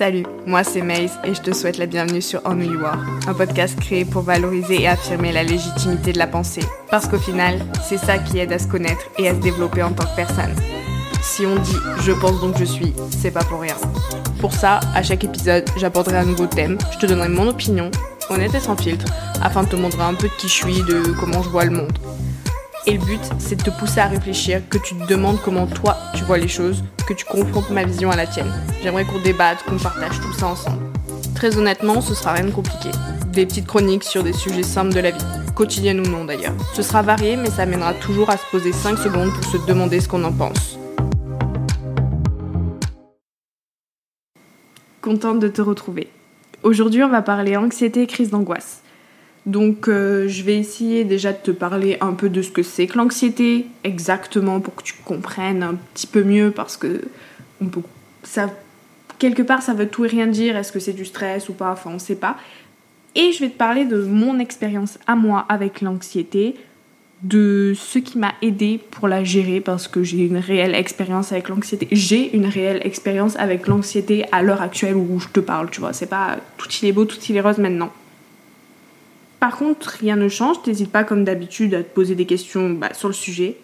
Salut, moi c'est Maze et je te souhaite la bienvenue sur On Who You Are, un podcast créé pour valoriser et affirmer la légitimité de la pensée. Parce qu'au final, c'est ça qui aide à se connaître et à se développer en tant que personne. Si on dit je pense donc je suis, c'est pas pour rien. Pour ça, à chaque épisode, j'apporterai un nouveau thème, je te donnerai mon opinion, honnête et sans filtre, afin de te montrer un peu de qui je suis, de comment je vois le monde. Et le but, c'est de te pousser à réfléchir, que tu te demandes comment toi tu vois les choses, que tu confrontes ma vision à la tienne. J'aimerais qu'on débatte, qu'on partage tout ça ensemble. Très honnêtement, ce sera rien de compliqué. Des petites chroniques sur des sujets simples de la vie, quotidienne ou non d'ailleurs. Ce sera varié, mais ça mènera toujours à se poser 5 secondes pour se demander ce qu'on en pense. Contente de te retrouver. Aujourd'hui, on va parler anxiété et crise d'angoisse. Donc euh, je vais essayer déjà de te parler un peu de ce que c'est que l'anxiété, exactement pour que tu comprennes un petit peu mieux parce que ça, quelque part ça veut tout et rien dire, est-ce que c'est du stress ou pas, enfin on sait pas. Et je vais te parler de mon expérience à moi avec l'anxiété, de ce qui m'a aidé pour la gérer parce que j'ai une réelle expérience avec l'anxiété. J'ai une réelle expérience avec l'anxiété à l'heure actuelle où je te parle, tu vois. C'est pas tout il est beau, tout il est rose maintenant. Par contre, rien ne change, n'hésite pas comme d'habitude à te poser des questions bah, sur le sujet,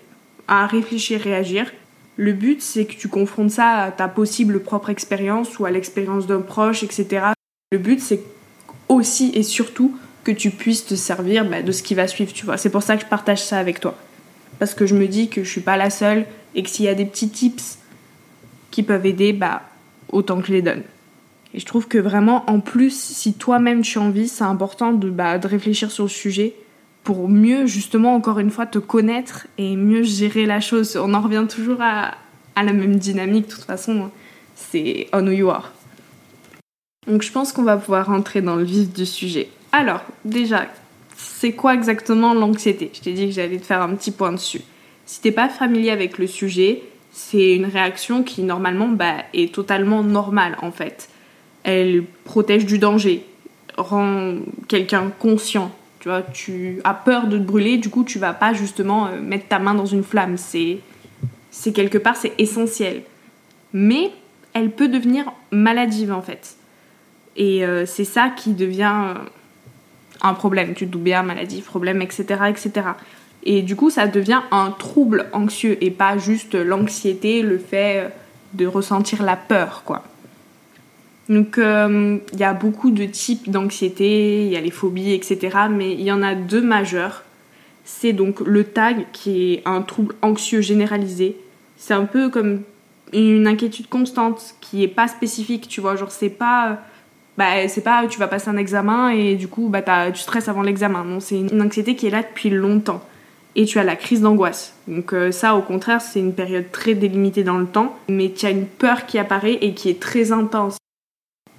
à réfléchir, réagir. Le but, c'est que tu confrontes ça à ta possible propre expérience ou à l'expérience d'un proche, etc. Le but, c'est aussi et surtout que tu puisses te servir bah, de ce qui va suivre, tu vois. C'est pour ça que je partage ça avec toi. Parce que je me dis que je suis pas la seule et que s'il y a des petits tips qui peuvent aider, bah, autant que je les donne. Et je trouve que vraiment, en plus, si toi-même tu as envie, c'est important de, bah, de réfléchir sur le sujet pour mieux, justement, encore une fois, te connaître et mieux gérer la chose. On en revient toujours à, à la même dynamique, de toute façon, c'est on who you are. Donc je pense qu'on va pouvoir rentrer dans le vif du sujet. Alors, déjà, c'est quoi exactement l'anxiété? Je t'ai dit que j'allais te faire un petit point dessus. Si t'es pas familier avec le sujet, c'est une réaction qui normalement bah, est totalement normale en fait elle protège du danger, rend quelqu'un conscient. Tu vois, tu as peur de te brûler, du coup, tu vas pas justement euh, mettre ta main dans une flamme. C'est, quelque part, c'est essentiel. Mais elle peut devenir maladive en fait. Et euh, c'est ça qui devient euh, un problème. Tu te doutes bien, maladie, problème, etc., etc. Et du coup, ça devient un trouble anxieux et pas juste l'anxiété, le fait de ressentir la peur, quoi. Donc euh, il y a beaucoup de types d'anxiété, il y a les phobies, etc. Mais il y en a deux majeurs. C'est donc le TAG qui est un trouble anxieux généralisé. C'est un peu comme une inquiétude constante qui est pas spécifique, tu vois. Genre c'est pas bah c'est pas tu vas passer un examen et du coup bah tu stresses avant l'examen. Non, c'est une anxiété qui est là depuis longtemps. Et tu as la crise d'angoisse. Donc euh, ça au contraire, c'est une période très délimitée dans le temps, mais tu as une peur qui apparaît et qui est très intense.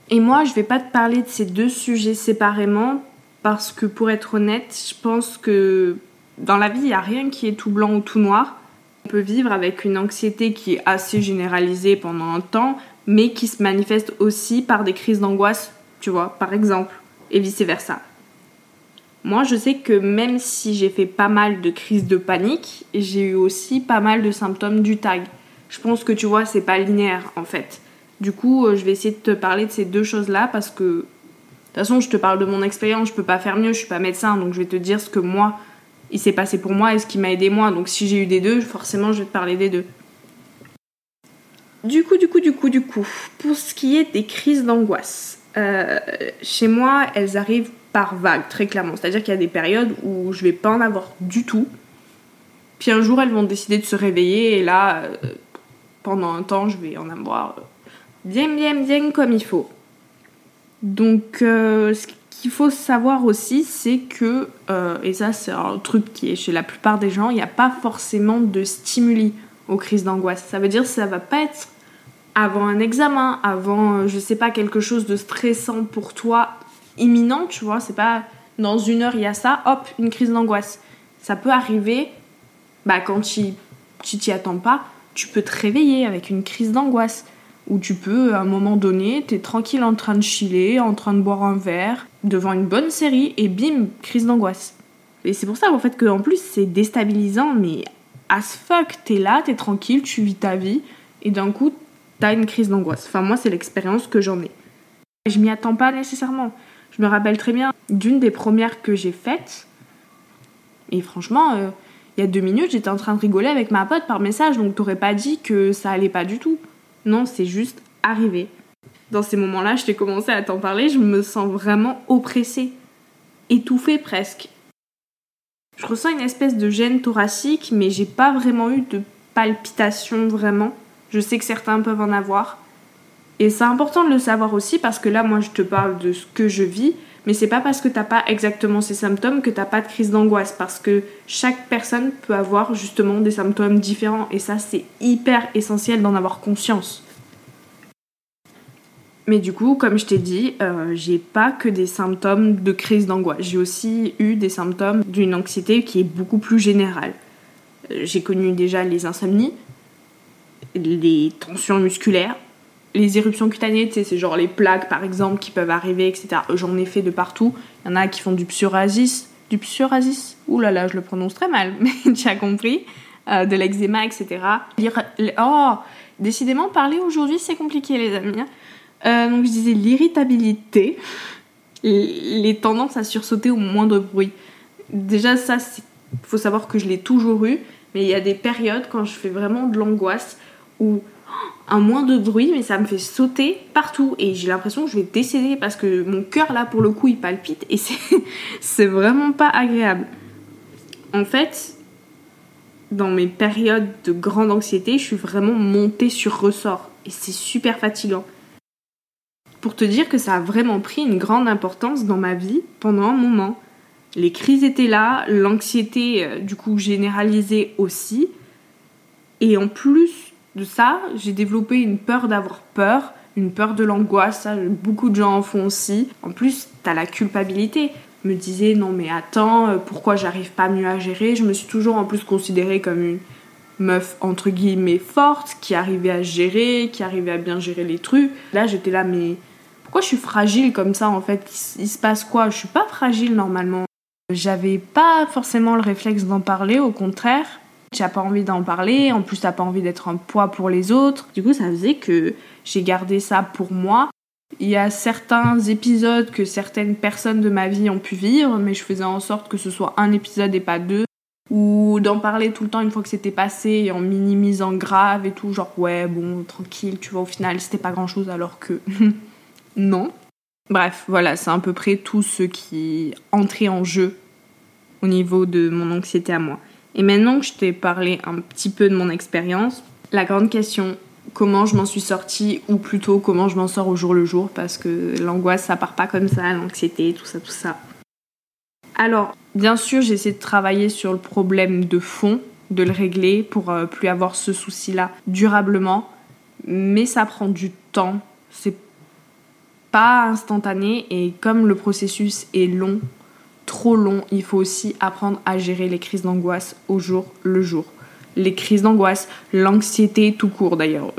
Et moi, je vais pas te parler de ces deux sujets séparément parce que pour être honnête, je pense que dans la vie, il n'y a rien qui est tout blanc ou tout noir. On peut vivre avec une anxiété qui est assez généralisée pendant un temps, mais qui se manifeste aussi par des crises d'angoisse, tu vois, par exemple, et vice-versa. Moi, je sais que même si j'ai fait pas mal de crises de panique, j'ai eu aussi pas mal de symptômes du tag. Je pense que tu vois, c'est pas linéaire en fait. Du coup, euh, je vais essayer de te parler de ces deux choses-là parce que, de toute façon, je te parle de mon expérience, je peux pas faire mieux, je suis pas médecin, donc je vais te dire ce que moi, il s'est passé pour moi et ce qui m'a aidé moi. Donc si j'ai eu des deux, forcément, je vais te parler des deux. Du coup, du coup, du coup, du coup, pour ce qui est des crises d'angoisse, euh, chez moi, elles arrivent par vagues, très clairement. C'est-à-dire qu'il y a des périodes où je vais pas en avoir du tout. Puis un jour, elles vont décider de se réveiller et là, euh, pendant un temps, je vais en avoir bien, bien, bien comme il faut. Donc, euh, ce qu'il faut savoir aussi, c'est que, euh, et ça c'est un truc qui est chez la plupart des gens, il n'y a pas forcément de stimuli aux crises d'angoisse. Ça veut dire que ça va pas être avant un examen, avant, euh, je sais pas, quelque chose de stressant pour toi, imminent, tu vois, c'est pas dans une heure il y a ça, hop, une crise d'angoisse. Ça peut arriver, bah quand tu t'y attends pas, tu peux te réveiller avec une crise d'angoisse où tu peux, à un moment donné, t'es tranquille en train de chiller, en train de boire un verre, devant une bonne série, et bim, crise d'angoisse. Et c'est pour ça, en fait, qu'en plus, c'est déstabilisant, mais as fuck, t'es là, t'es tranquille, tu vis ta vie, et d'un coup, t'as une crise d'angoisse. Enfin, moi, c'est l'expérience que j'en ai. Je m'y attends pas nécessairement. Je me rappelle très bien d'une des premières que j'ai faites. Et franchement, euh, il y a deux minutes, j'étais en train de rigoler avec ma pote par message, donc t'aurais pas dit que ça allait pas du tout. Non, c'est juste arrivé. Dans ces moments-là, je t'ai commencé à t'en parler, je me sens vraiment oppressée, étouffée presque. Je ressens une espèce de gêne thoracique, mais j'ai pas vraiment eu de palpitation vraiment. Je sais que certains peuvent en avoir. Et c'est important de le savoir aussi parce que là, moi, je te parle de ce que je vis, mais c'est pas parce que t'as pas exactement ces symptômes que t'as pas de crise d'angoisse parce que chaque personne peut avoir justement des symptômes différents et ça, c'est hyper essentiel d'en avoir conscience. Mais du coup, comme je t'ai dit, euh, j'ai pas que des symptômes de crise d'angoisse. J'ai aussi eu des symptômes d'une anxiété qui est beaucoup plus générale. Euh, j'ai connu déjà les insomnies, les tensions musculaires, les éruptions cutanées, c'est genre les plaques par exemple qui peuvent arriver, etc. J'en ai fait de partout. Il y en a qui font du psoriasis, du psoriasis, ouh là là, je le prononce très mal, mais tu as compris, euh, de l'eczéma, etc. Oh, décidément, parler aujourd'hui c'est compliqué les amis. Hein. Euh, donc je disais l'irritabilité, les tendances à sursauter au moindre bruit. Déjà ça, il faut savoir que je l'ai toujours eu, mais il y a des périodes quand je fais vraiment de l'angoisse où un moins de bruit, mais ça me fait sauter partout et j'ai l'impression que je vais décéder parce que mon cœur là pour le coup il palpite et c'est vraiment pas agréable. En fait, dans mes périodes de grande anxiété, je suis vraiment montée sur ressort et c'est super fatigant. Pour te dire que ça a vraiment pris une grande importance dans ma vie pendant un moment. Les crises étaient là, l'anxiété euh, du coup généralisée aussi. Et en plus, de ça, j'ai développé une peur d'avoir peur, une peur de l'angoisse, beaucoup de gens en font aussi. En plus, t'as la culpabilité. Me disais, non mais attends, euh, pourquoi j'arrive pas mieux à gérer? Je me suis toujours en plus considérée comme une meuf entre guillemets forte, qui arrivait à gérer, qui arrivait à bien gérer les trucs. Là, j'étais là, mais pourquoi je suis fragile comme ça en fait? Il se passe quoi? Je suis pas fragile normalement. J'avais pas forcément le réflexe d'en parler, au contraire. Tu n'as pas envie d'en parler, en plus t'as pas envie d'être un poids pour les autres. Du coup, ça faisait que j'ai gardé ça pour moi. Il y a certains épisodes que certaines personnes de ma vie ont pu vivre, mais je faisais en sorte que ce soit un épisode et pas deux. Ou d'en parler tout le temps une fois que c'était passé, en minimisant grave et tout, genre ouais, bon, tranquille, tu vois, au final c'était pas grand chose alors que non. Bref, voilà, c'est à peu près tout ce qui entrait en jeu au niveau de mon anxiété à moi. Et maintenant que je t'ai parlé un petit peu de mon expérience, la grande question, comment je m'en suis sortie, ou plutôt comment je m'en sors au jour le jour, parce que l'angoisse, ça part pas comme ça, l'anxiété, tout ça, tout ça. Alors, bien sûr, j'ai essayé de travailler sur le problème de fond, de le régler pour euh, plus avoir ce souci-là durablement, mais ça prend du temps, c'est pas instantané, et comme le processus est long, trop long, il faut aussi apprendre à gérer les crises d'angoisse au jour le jour. Les crises d'angoisse, l'anxiété tout court d'ailleurs,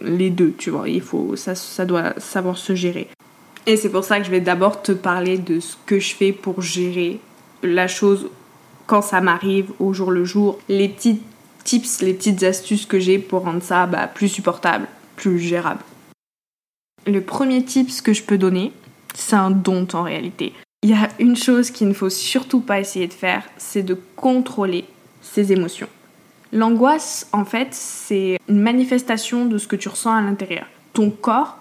les deux, tu vois, il faut ça, ça doit savoir se gérer. Et c'est pour ça que je vais d'abord te parler de ce que je fais pour gérer la chose quand ça m'arrive au jour le jour, les petits tips, les petites astuces que j'ai pour rendre ça bah, plus supportable, plus gérable. Le premier tip que je peux donner, c'est un don en réalité. Il y a une chose qu'il ne faut surtout pas essayer de faire, c'est de contrôler ses émotions. L'angoisse, en fait, c'est une manifestation de ce que tu ressens à l'intérieur. Ton corps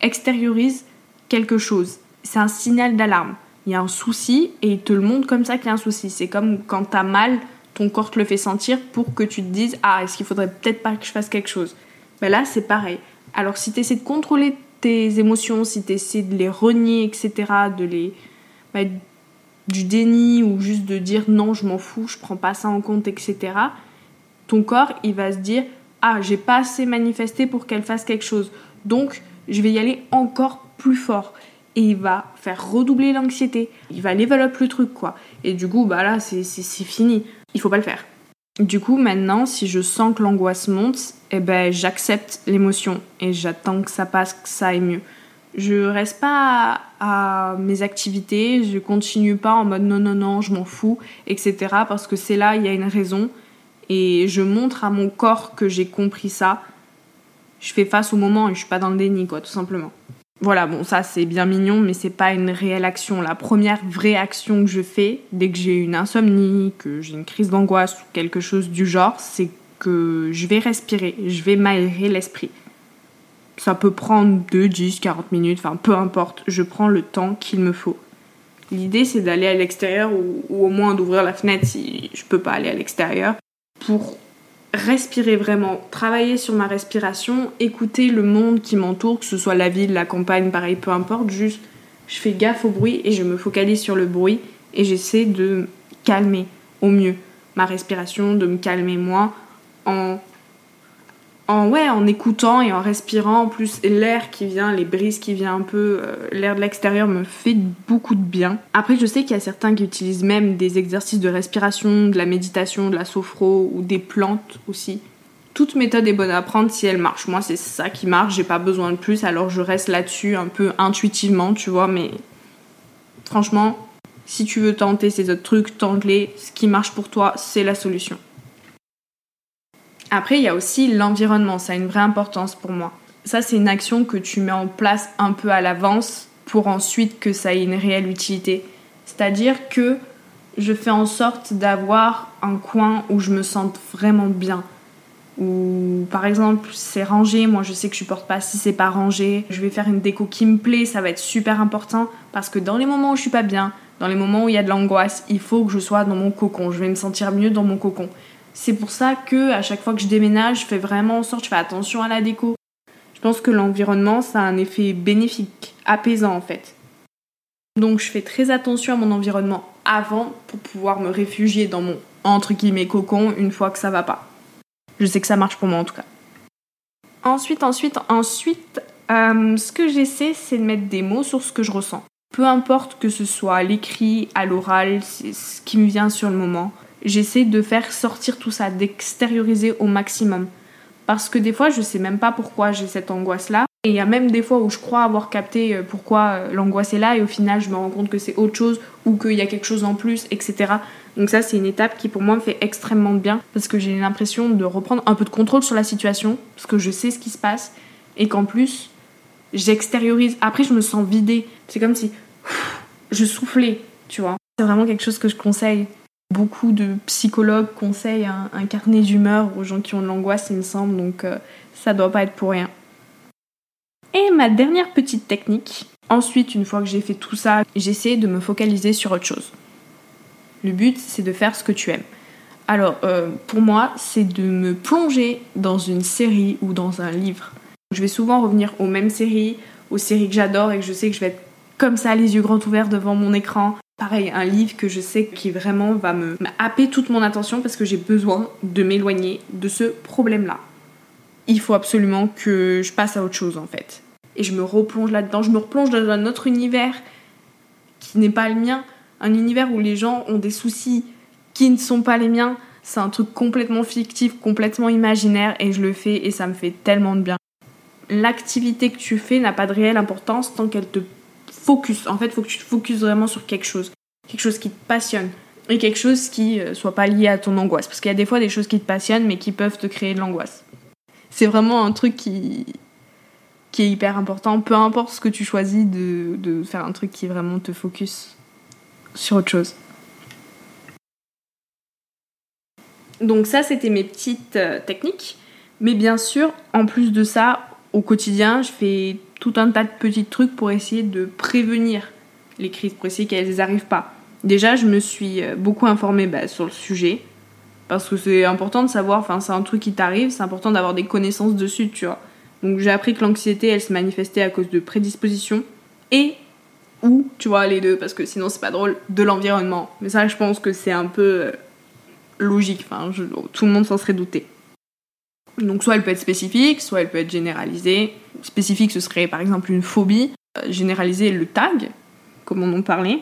extériorise quelque chose. C'est un signal d'alarme. Il y a un souci et il te le montre comme ça qu'il y a un souci. C'est comme quand t'as mal, ton corps te le fait sentir pour que tu te dises Ah, est-ce qu'il faudrait peut-être pas que je fasse quelque chose? Mais là, c'est pareil. Alors, si tu essaies de contrôler tes émotions, si tu essaies de les renier, etc., de les, du déni ou juste de dire non, je m'en fous, je prends pas ça en compte, etc., ton corps, il va se dire ah, j'ai pas assez manifesté pour qu'elle fasse quelque chose. Donc, je vais y aller encore plus fort. Et il va faire redoubler l'anxiété. Il va level up le truc, quoi. Et du coup, bah là, c'est fini. Il faut pas le faire. Du coup, maintenant, si je sens que l'angoisse monte, eh ben, j'accepte l'émotion et j'attends que ça passe, que ça aille mieux je reste pas à, mes activités, je continue pas en mode non, non, non, je m'en fous, etc. Parce que c'est là, il y a une raison. Et je montre à mon corps que j'ai compris ça. Je fais face au moment et je suis pas dans le déni, quoi, tout simplement. Voilà, bon, ça c'est bien mignon, mais c'est pas une réelle action. La première vraie action que je fais dès que j'ai une insomnie, que j'ai une crise d'angoisse ou quelque chose du genre, c'est que je vais respirer, je vais m'aérer l'esprit. Ça peut prendre 2, 10, 40 minutes, enfin peu importe, je prends le temps qu'il me faut. L'idée c'est d'aller à l'extérieur ou, au moins d'ouvrir la fenêtre si je peux pas aller à l'extérieur pour respirer vraiment, travailler sur ma respiration, écouter le monde qui m'entoure, que ce soit la ville, la campagne, pareil, peu importe, juste je fais gaffe au bruit et je me focalise sur le bruit et j'essaie de calmer au mieux ma respiration, de me calmer moi en en ouais en écoutant et en respirant en plus l'air qui vient les brises qui vient un peu euh, l'air de l'extérieur me fait beaucoup de bien. Après je sais qu'il y a certains qui utilisent même des exercices de respiration de la méditation de la sophro ou des plantes aussi. Toute méthode est bonne à prendre si elle marche. Moi c'est ça qui marche j'ai pas besoin de plus alors je reste là-dessus un peu intuitivement tu vois mais franchement si tu veux tenter ces autres trucs tente-les. Ce qui marche pour toi c'est la solution après, il y a aussi l'environnement, ça a une vraie importance pour moi. Ça, c'est une action que tu mets en place un peu à l'avance pour ensuite que ça ait une réelle utilité. C'est-à-dire que je fais en sorte d'avoir un coin où je me sente vraiment bien. Ou par exemple, c'est rangé, moi je sais que je supporte pas si c'est pas rangé. Je vais faire une déco qui me plaît, ça va être super important parce que dans les moments où je suis pas bien, dans les moments où il y a de l'angoisse, il faut que je sois dans mon cocon. Je vais me sentir mieux dans mon cocon. C'est pour ça que à chaque fois que je déménage, je fais vraiment en sorte, je fais attention à la déco. Je pense que l'environnement, ça a un effet bénéfique, apaisant en fait. Donc je fais très attention à mon environnement avant pour pouvoir me réfugier dans mon entre guillemets cocon une fois que ça va pas. Je sais que ça marche pour moi en tout cas. Ensuite, ensuite, ensuite, euh, ce que j'essaie, c'est de mettre des mots sur ce que je ressens. Peu importe que ce soit à l'écrit, à l'oral, c'est ce qui me vient sur le moment j'essaie de faire sortir tout ça, d'extérioriser au maximum. Parce que des fois, je sais même pas pourquoi j'ai cette angoisse-là. Et il y a même des fois où je crois avoir capté euh, pourquoi euh, l'angoisse est là et au final, je me rends compte que c'est autre chose ou qu'il y a quelque chose en plus, etc. Donc ça, c'est une étape qui pour moi me fait extrêmement bien parce que j'ai l'impression de reprendre un peu de contrôle sur la situation parce que je sais ce qui se passe et qu'en plus, j'extériorise. Après, je me sens vidée. C'est comme si je soufflais, tu vois. C'est vraiment quelque chose que je conseille. Beaucoup de psychologues conseillent un, carnet d'humeur aux gens qui ont de l'angoisse, il me semble, donc euh, ça doit pas être pour rien. Et ma dernière petite technique, ensuite, une fois que j'ai fait tout ça, j'essaie de me focaliser sur autre chose. Le but, c'est de faire ce que tu aimes. Alors, euh, pour moi, c'est de me plonger dans une série ou dans un livre. Je vais souvent revenir aux mêmes séries, aux séries que j'adore et que je sais que je vais être comme ça, les yeux grands ouverts devant mon écran, Pareil, un livre que je sais qui vraiment va me happer toute mon attention parce que j'ai besoin de m'éloigner de ce problème-là. Il faut absolument que je passe à autre chose en fait. Et je me replonge là-dedans, je me replonge dans un autre univers qui n'est pas le mien, un univers où les gens ont des soucis qui ne sont pas les miens. C'est un truc complètement fictif, complètement imaginaire et je le fais et ça me fait tellement de bien. L'activité que tu fais n'a pas de réelle importance tant qu'elle te focus. En fait, il faut que tu te focuses vraiment sur quelque chose. Quelque chose qui te passionne. Et quelque chose qui euh, soit pas lié à ton angoisse. Parce qu'il y a des fois des choses qui te passionnent mais qui peuvent te créer de l'angoisse. C'est vraiment un truc qui, qui est hyper important. Peu importe ce que tu choisis de, de faire un truc qui vraiment te focus sur autre chose. Donc ça, c'était mes petites euh, techniques. Mais bien sûr, en plus de ça, au quotidien, je fais tout un tas de petits trucs pour essayer de prévenir les crises, pour essayer qu'elles n'arrivent pas. Déjà, je me suis euh, beaucoup informée bah, sur le sujet, parce que c'est important de savoir, enfin c'est un truc qui t'arrive, c'est important d'avoir des connaissances dessus, tu vois. Donc j'ai appris que l'anxiété, elle se manifestait à cause de prédispositions et ou, tu vois, les deux, parce que sinon c'est pas drôle, de l'environnement. Mais ça, je pense que c'est un peu euh, logique, enfin, tout le monde s'en serait douté. Donc soit elle peut être spécifique, soit elle peut être généralisée. Spécifique, ce serait par exemple une phobie. Euh, généralisée, le tag, comme on en parlait.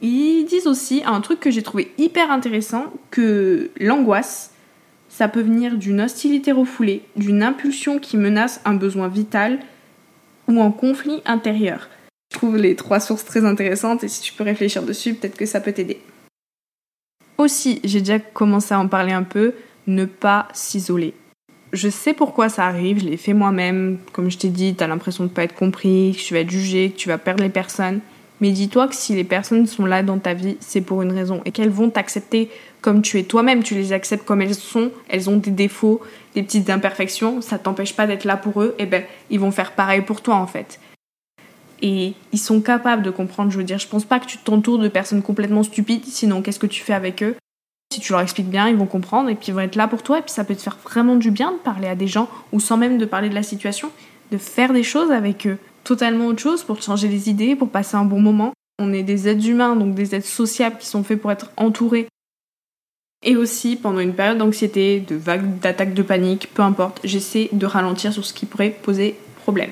Ils disent aussi un truc que j'ai trouvé hyper intéressant, que l'angoisse, ça peut venir d'une hostilité refoulée, d'une impulsion qui menace un besoin vital ou un conflit intérieur. Je trouve les trois sources très intéressantes et si tu peux réfléchir dessus, peut-être que ça peut t'aider. Aussi, j'ai déjà commencé à en parler un peu, ne pas s'isoler Je sais pourquoi ça arrive, je l'ai fait moi-même. Comme je t'ai dit, t'as l'impression de pas être compris, que tu vas être jugé, que tu vas perdre les personnes. Mais dis-toi que si les personnes sont là dans ta vie, c'est pour une raison. Et qu'elles vont t'accepter comme tu es toi-même, tu les acceptes comme elles sont, elles ont des défauts, des petites imperfections, ça t'empêche pas d'être là pour eux, et ben ils vont faire pareil pour toi en fait. Et ils sont capables de comprendre, je veux dire, je pense pas que tu t'entoures de personnes complètement stupides, sinon qu'est-ce que tu fais avec eux? Si tu leur expliques bien, ils vont comprendre et puis ils vont être là pour toi et puis ça peut te faire vraiment du bien de parler à des gens ou sans même de parler de la situation, de faire des choses avec eux, totalement autre chose pour changer les idées, pour passer un bon moment. On est des êtres humains, donc des êtres sociables qui sont faits pour être entourés et aussi, pendant une période d'anxiété, de vagues d'attaques de panique, peu importe, j'essaie de ralentir sur ce qui pourrait poser problème.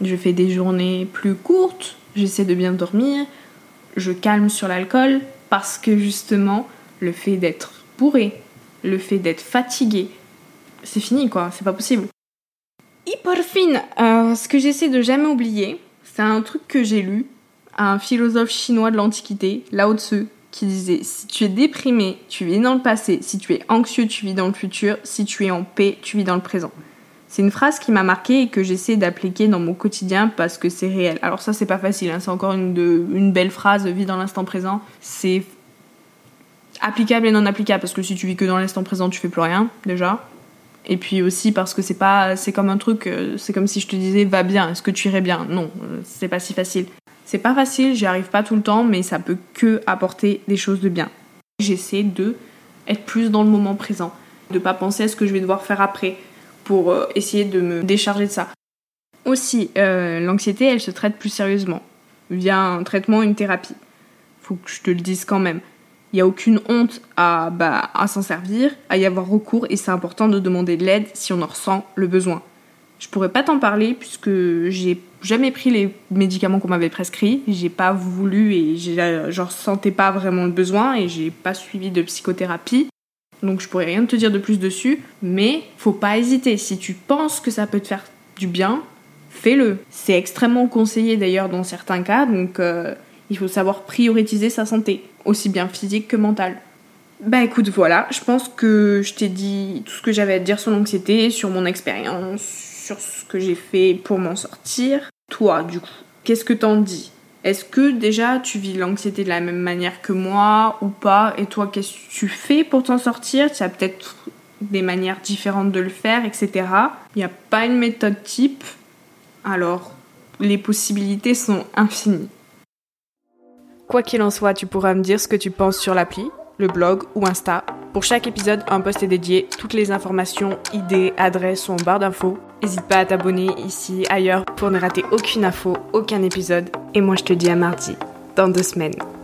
Je fais des journées plus courtes, j'essaie de bien dormir, je calme sur l'alcool, parce que justement, le fait d'être bourré, le fait d'être fatigué, c'est fini quoi, c'est pas possible. Hyperfine, euh, ce que j'essaie de jamais oublier, c'est un truc que j'ai lu, un philosophe chinois de l'Antiquité, Lao Tzu, qui disait si tu es déprimé, tu vis dans le passé, si tu es anxieux, tu vis dans le futur, si tu es en paix, tu vis dans le présent. C'est une phrase qui m'a marqué et que j'essaie d'appliquer dans mon quotidien parce que c'est réel. Alors ça c'est pas facile, hein. c'est encore une, une belle phrase, vis dans l'instant présent. C'est applicable et non applicable parce que si tu vis que dans l'instant présent, tu fais plus rien déjà. Et puis aussi parce que c'est pas, c'est comme un truc, euh, c'est comme si je te disais va bien, est-ce que tu irais bien? Non, euh, c'est pas si facile. C'est pas facile, j'y arrive pas tout le temps, mais ça peut que apporter des choses de bien. J'essaie de être plus dans le moment présent, de pas penser à ce que je vais devoir faire après pour euh, essayer de me décharger de ça. Aussi, l'anxiété, elle se traite plus sérieusement via un traitement, une thérapie. Faut que je te le dise quand même. Il n'y a aucune honte à, bah, à s'en servir, à y avoir recours, et c'est important de demander de l'aide si on en ressent le besoin. Je pourrais pas t'en parler puisque j'ai jamais pris les médicaments qu'on m'avait prescrits. J'ai pas voulu et je ressentais pas vraiment le besoin et j'ai pas suivi de psychothérapie. Donc je pourrais rien te dire de plus dessus, mais faut pas hésiter. Si tu penses que ça peut te faire du bien, fais-le. C'est extrêmement conseillé d'ailleurs dans certains cas, donc euh, il faut savoir prioriser sa santé, aussi bien physique que mentale. Bah écoute, voilà, je pense que je t'ai dit tout ce que j'avais à te dire sur l'anxiété, sur mon expérience, sur ce que j'ai fait pour m'en sortir. Toi, du coup, qu'est-ce que t'en dis? Est-ce que déjà tu vis l'anxiété de la même manière que moi ou pas? Et toi, qu'est-ce que tu fais pour t'en sortir? Tu as peut-être des manières différentes de le faire, etc. Il n'y a pas une méthode type. Alors, les possibilités sont infinies. Quoi qu'il en soit, tu pourras me dire ce que tu penses sur l'appli, le blog ou Insta. Pour chaque épisode, un post est dédié. Toutes les informations, idées, adresses sont en barre d'infos. N'hésite pas à t'abonner ici, ailleurs, pour ne rater aucune info, aucun épisode. Et moi, je te dis à mardi, dans deux semaines.